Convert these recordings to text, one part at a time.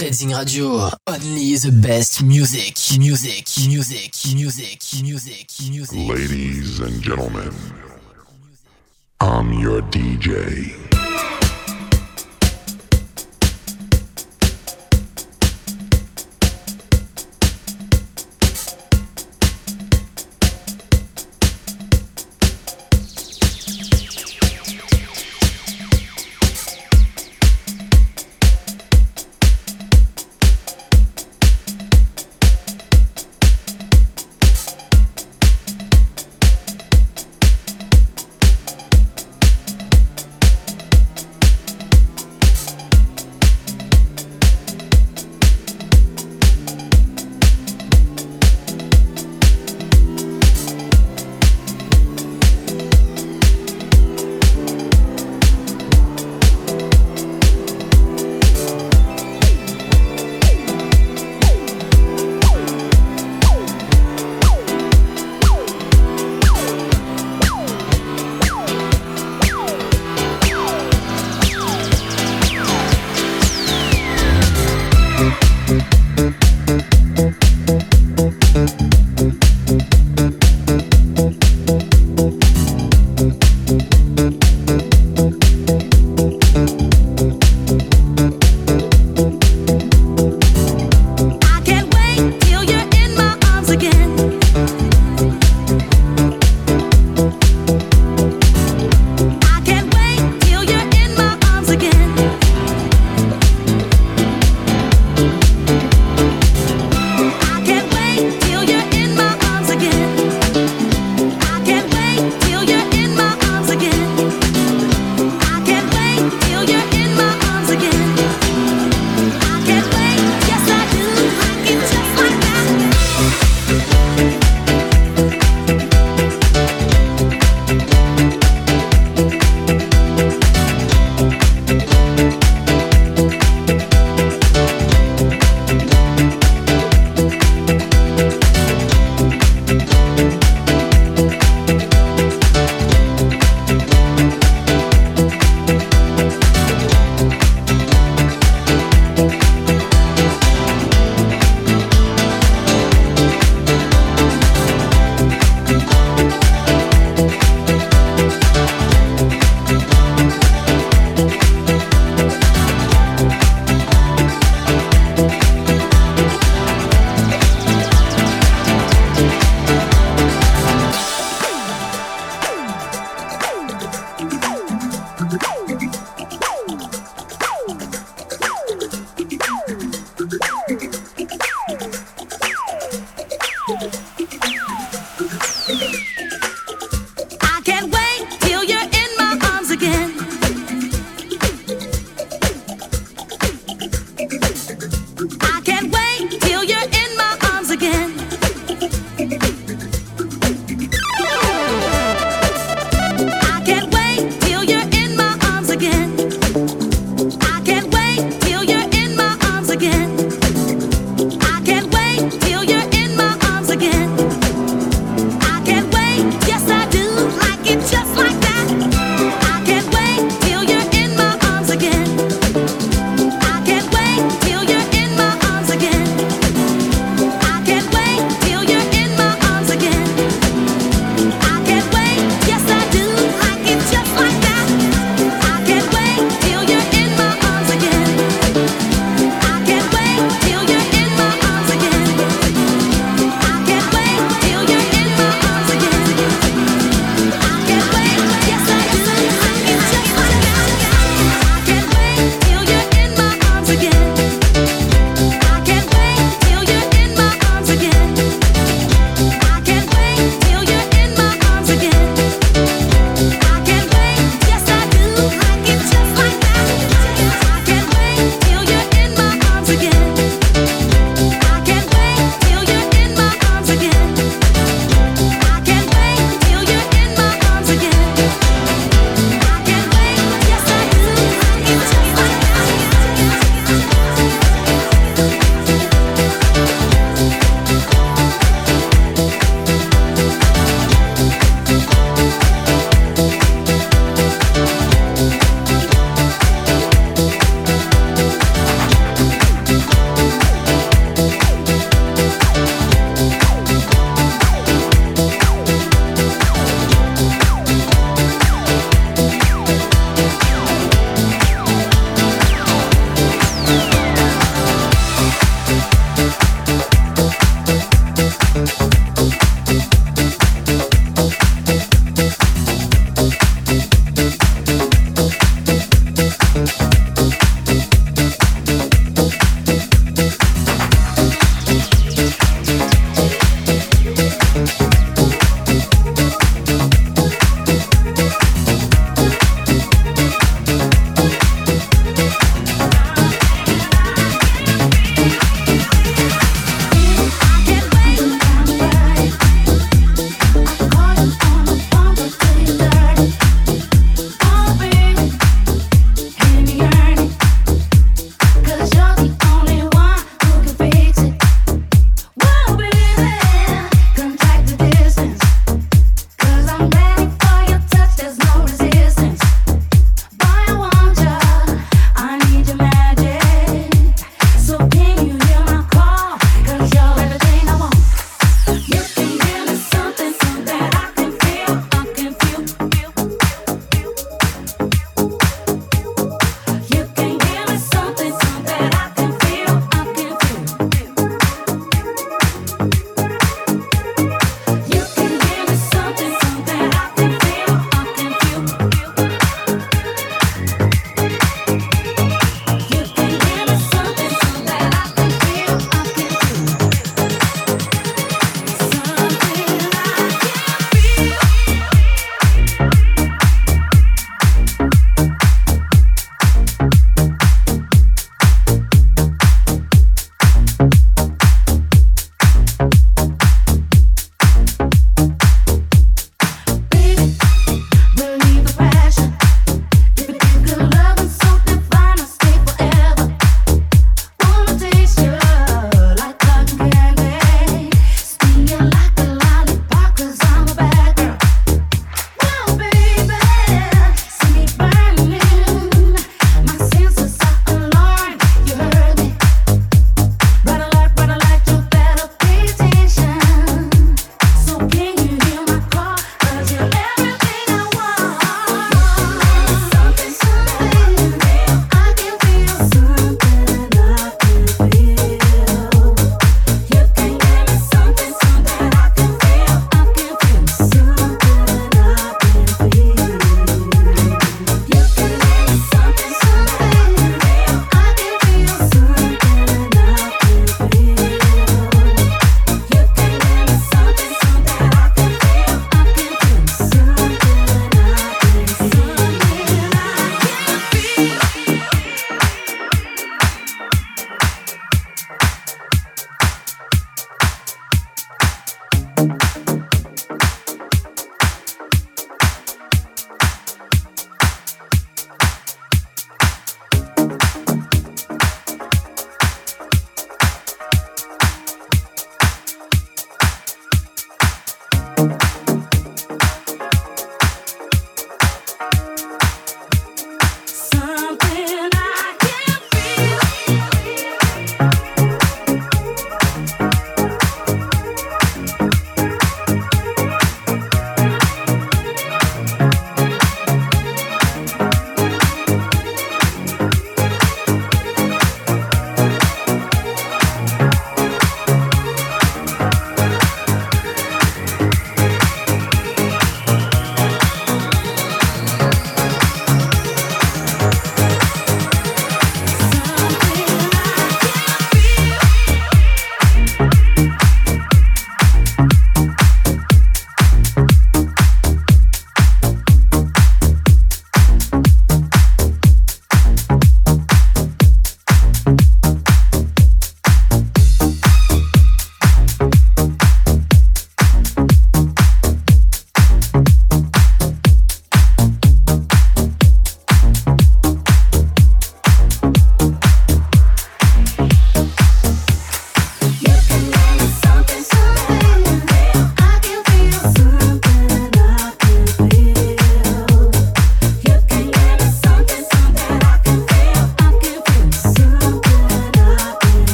Reading Radio. Only the best music, music, music, music, music, music. Ladies and gentlemen, I'm your DJ.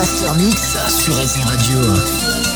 Master Mix sur Radio.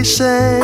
You're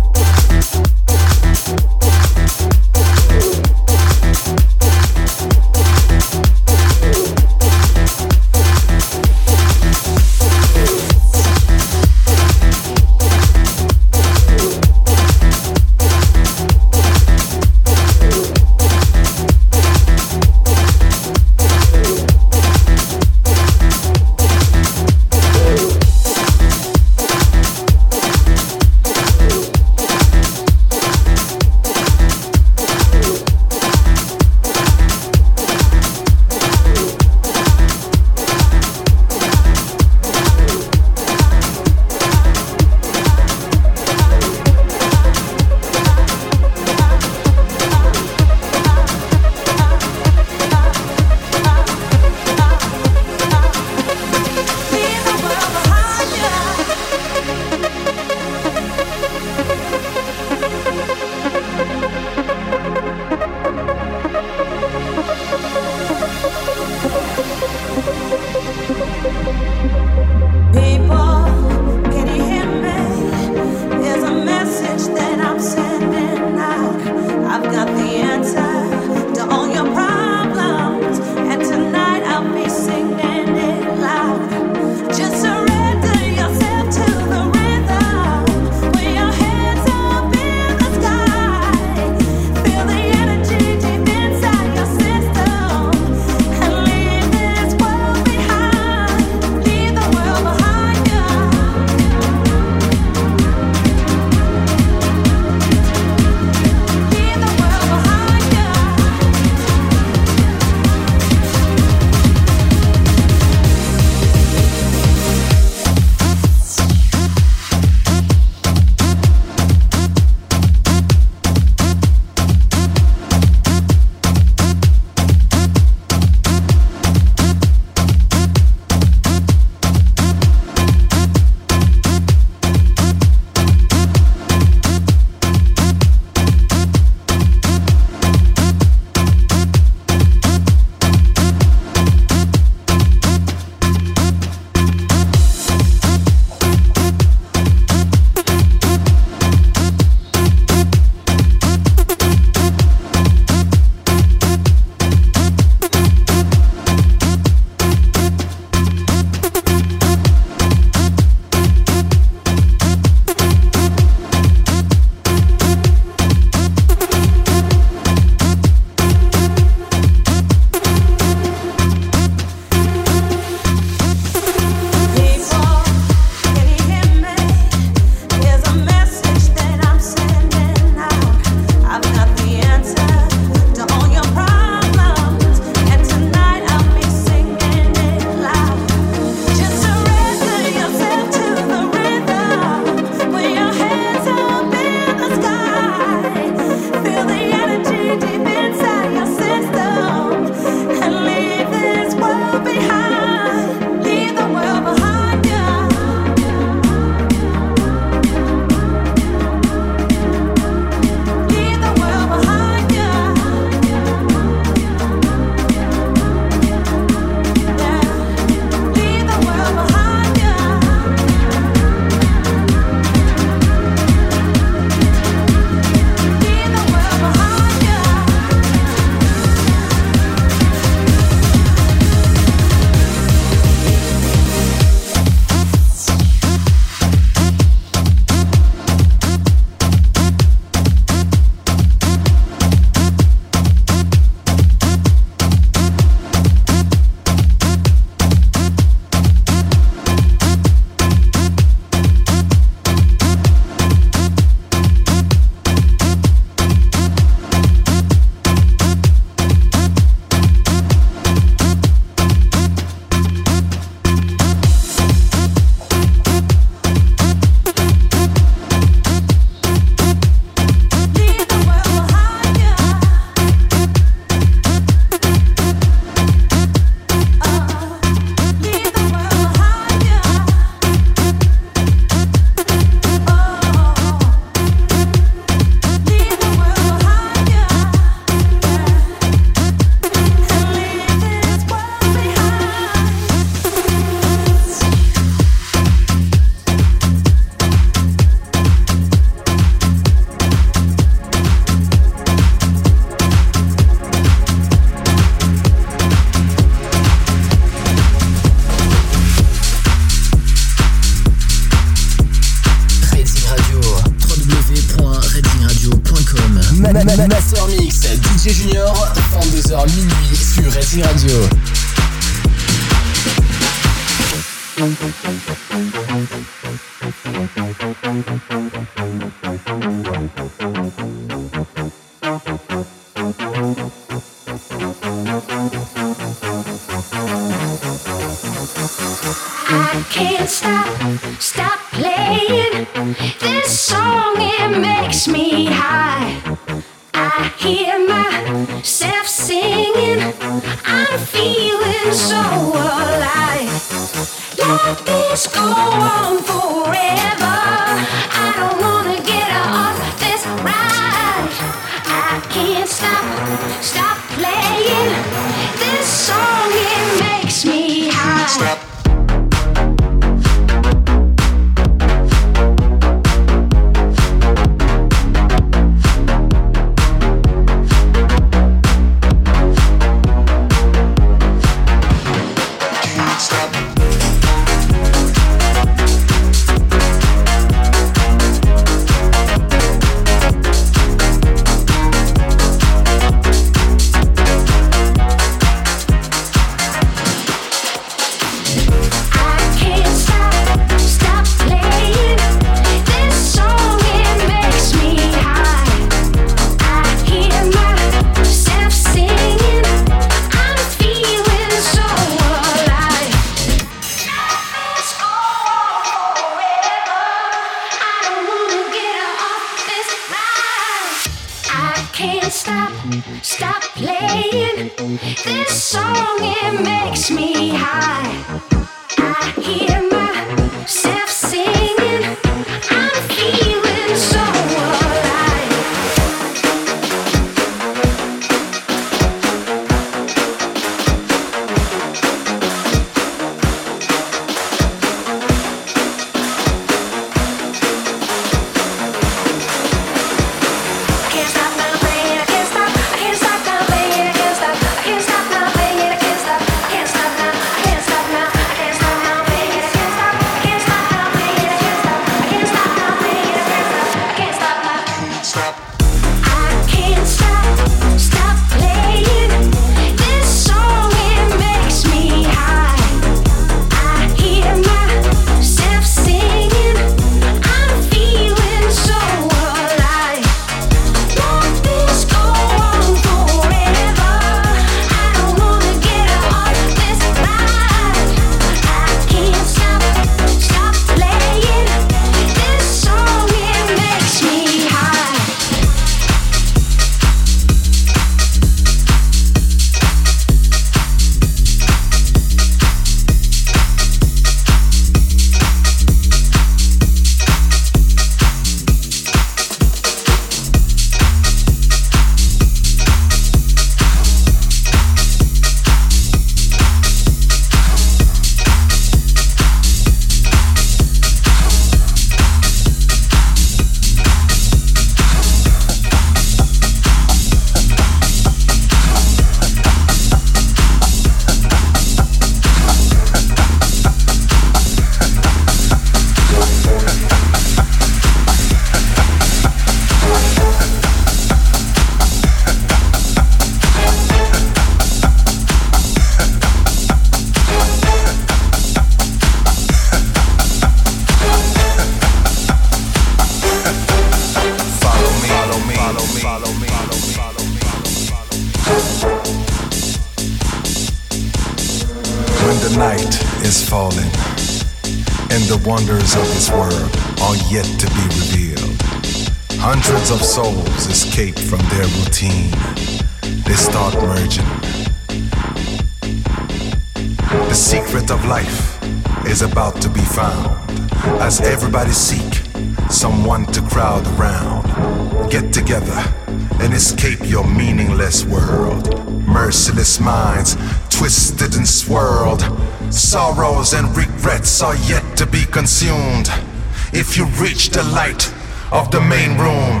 room,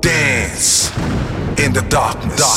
dance in the darkness.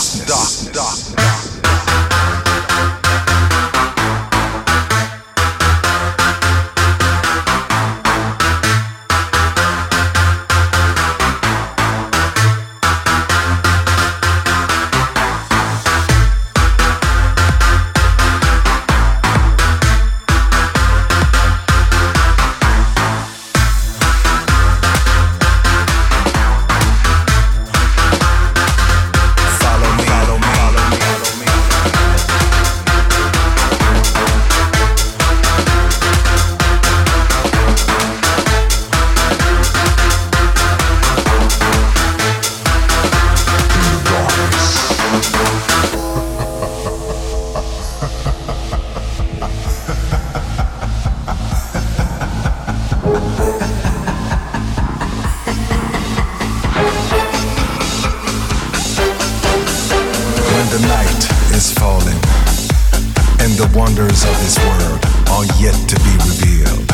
The wonders of this world are yet to be revealed.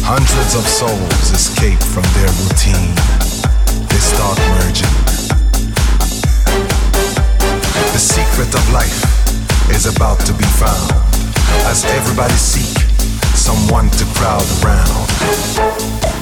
Hundreds of souls escape from their routine. They start merging. The secret of life is about to be found as everybody seek someone to crowd around.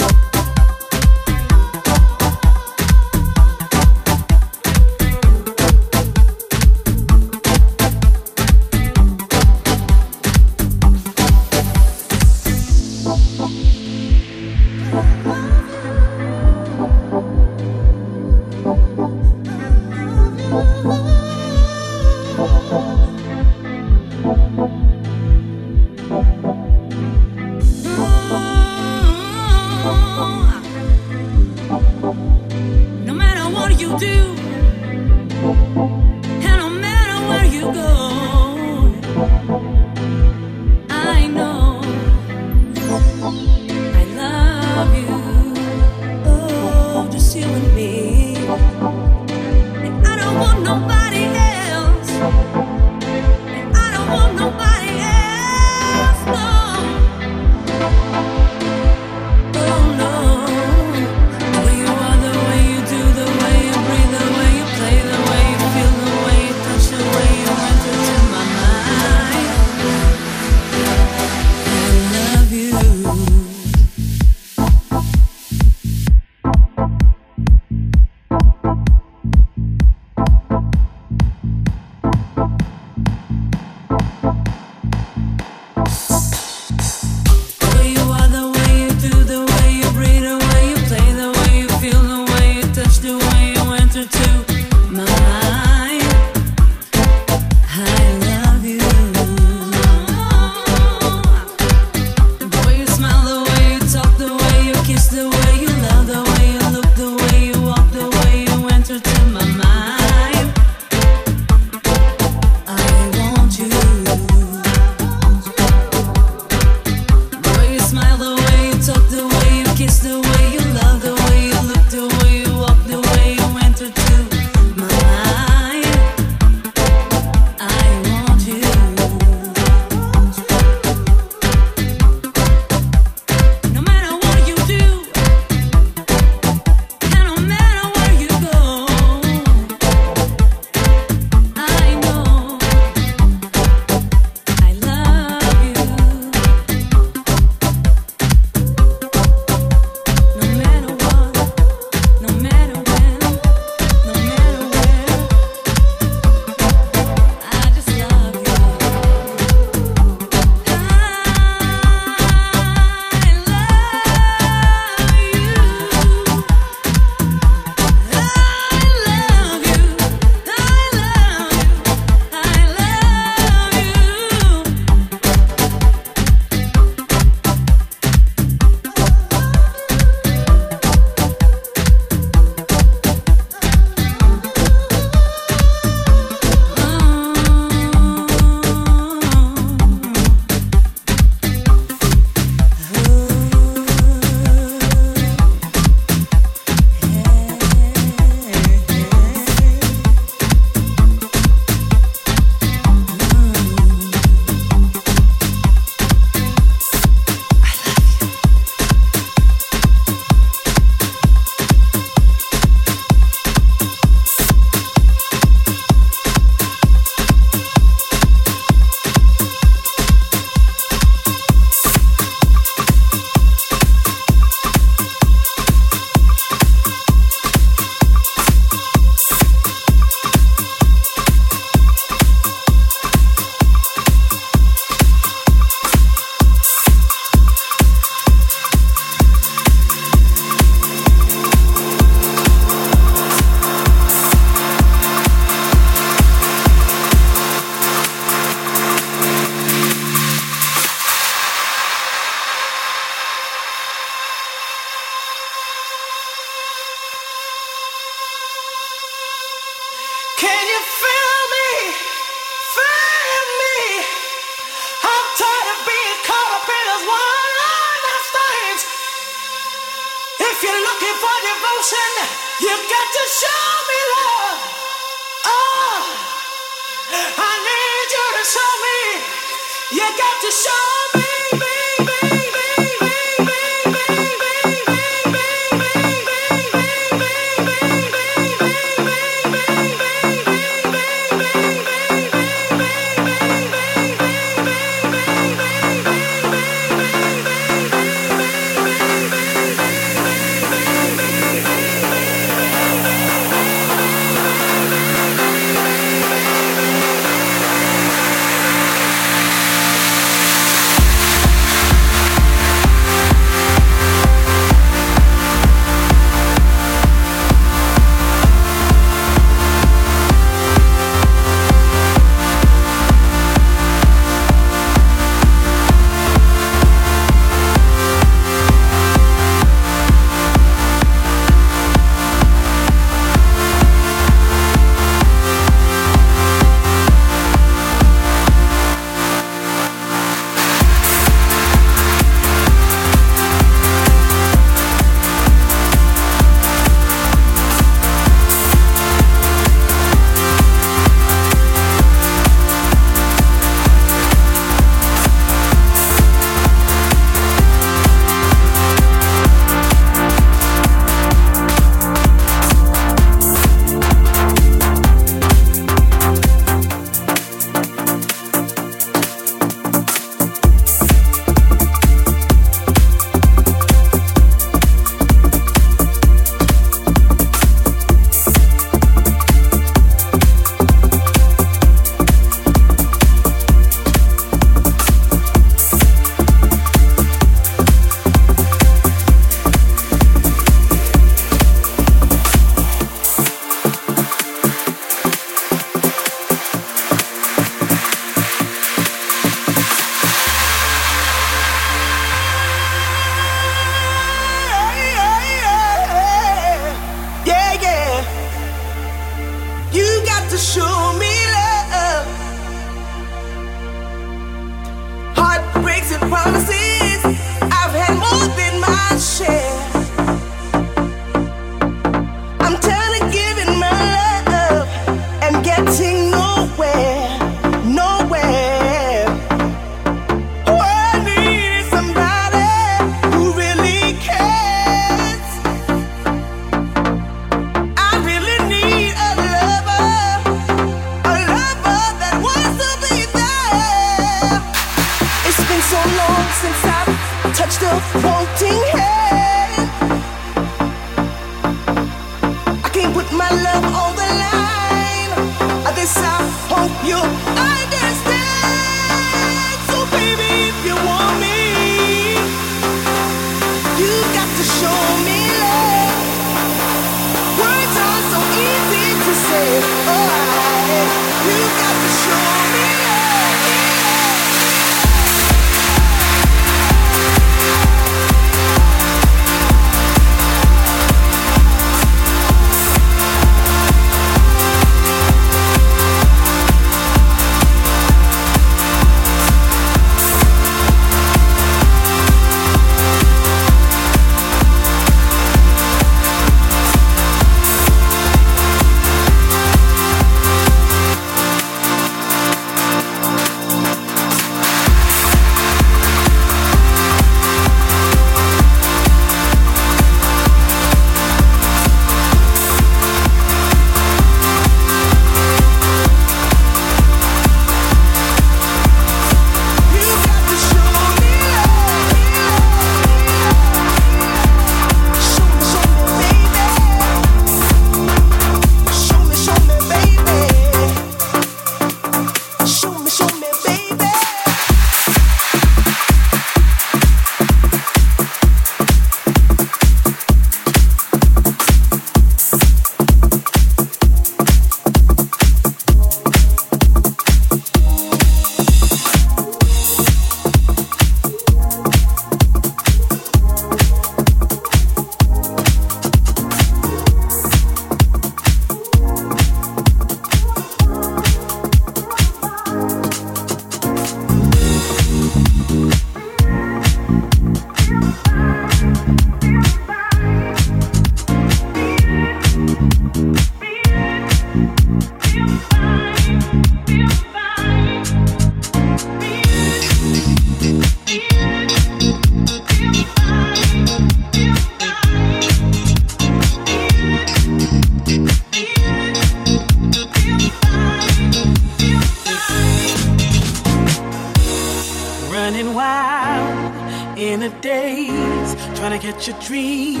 Gotta your dream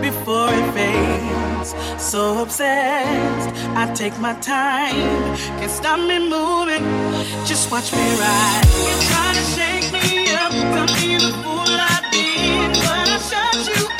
before it fades. So obsessed, I take my time. Can't stop me moving, just watch me ride. You try to shake me up, tell me the fool I did, but I shut you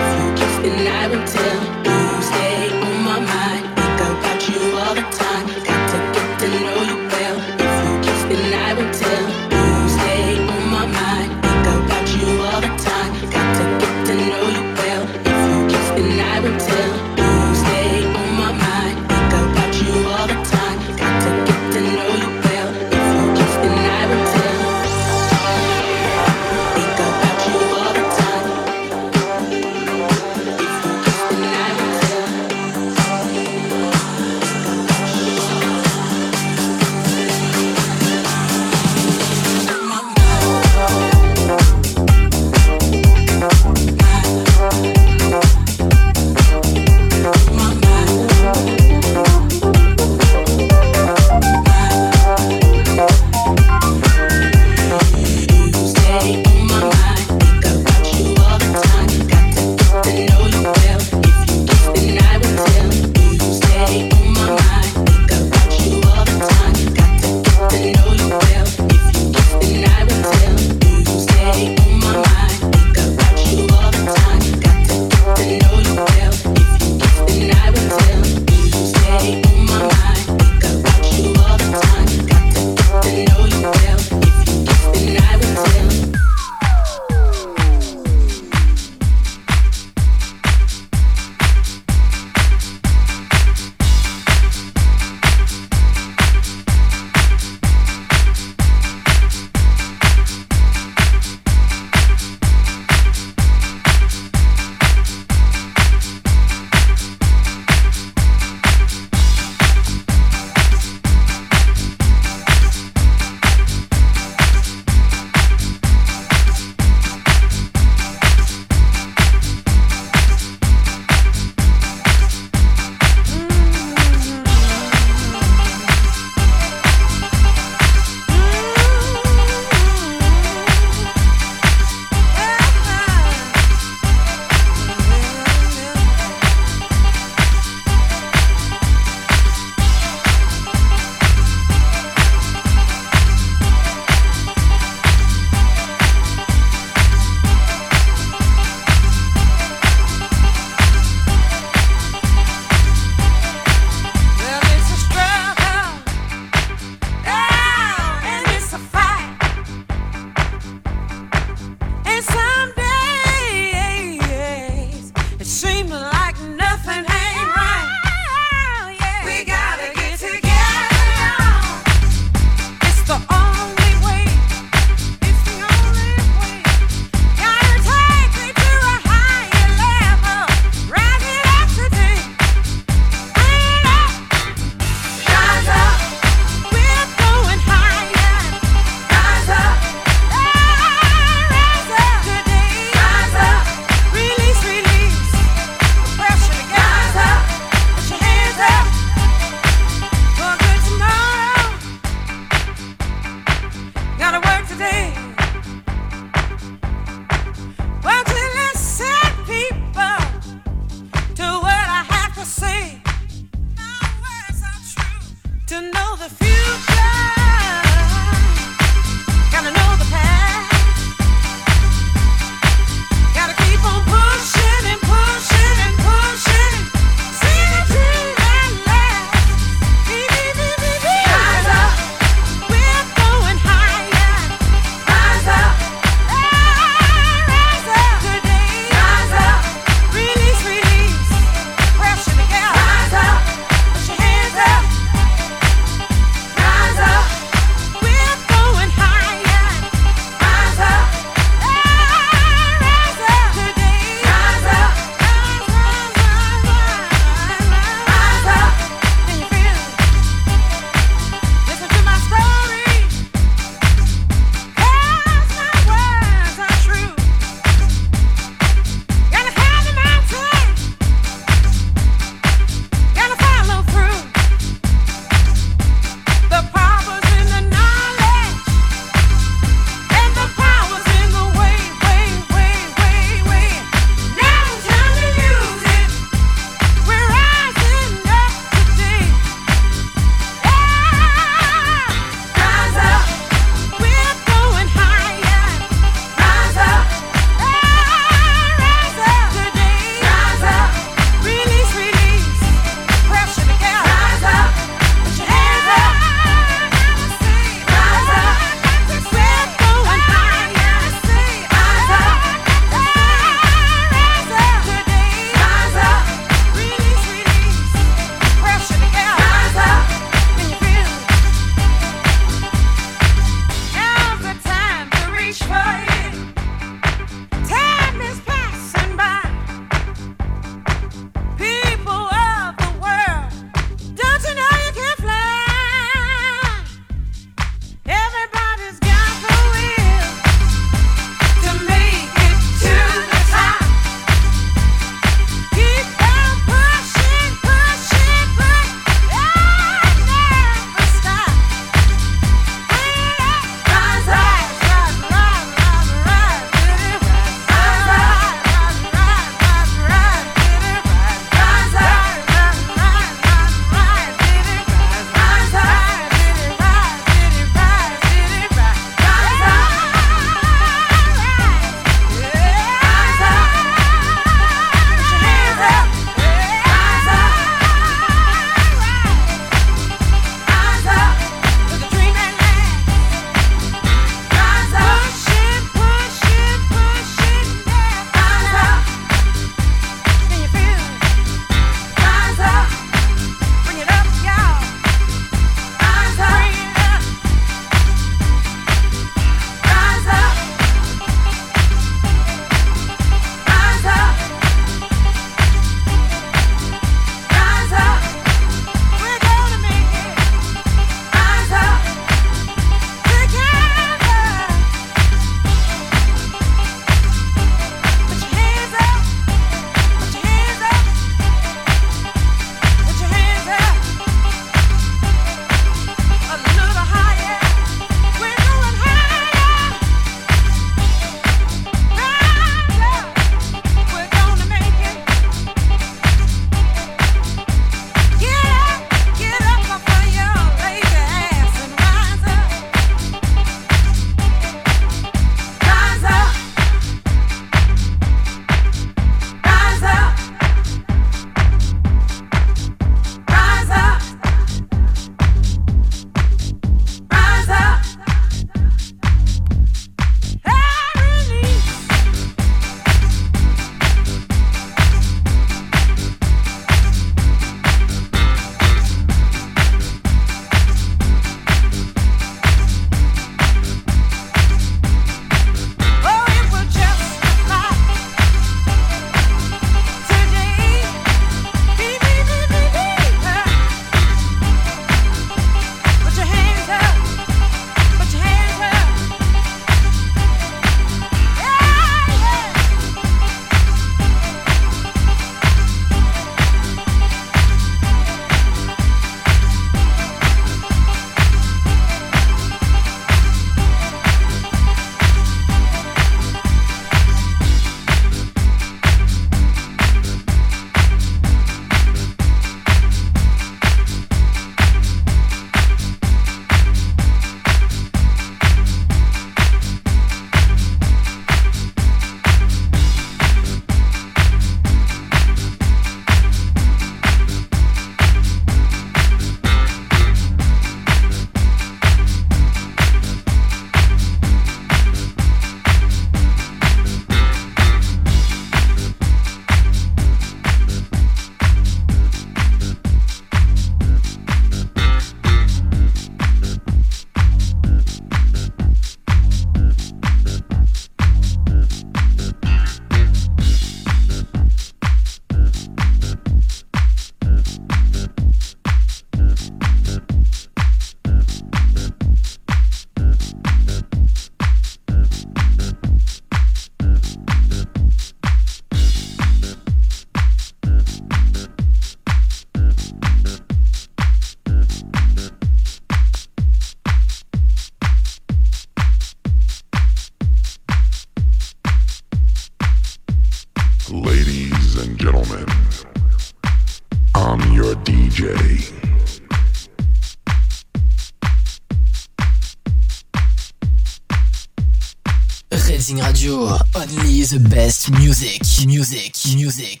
Radio, only the best music, music, music.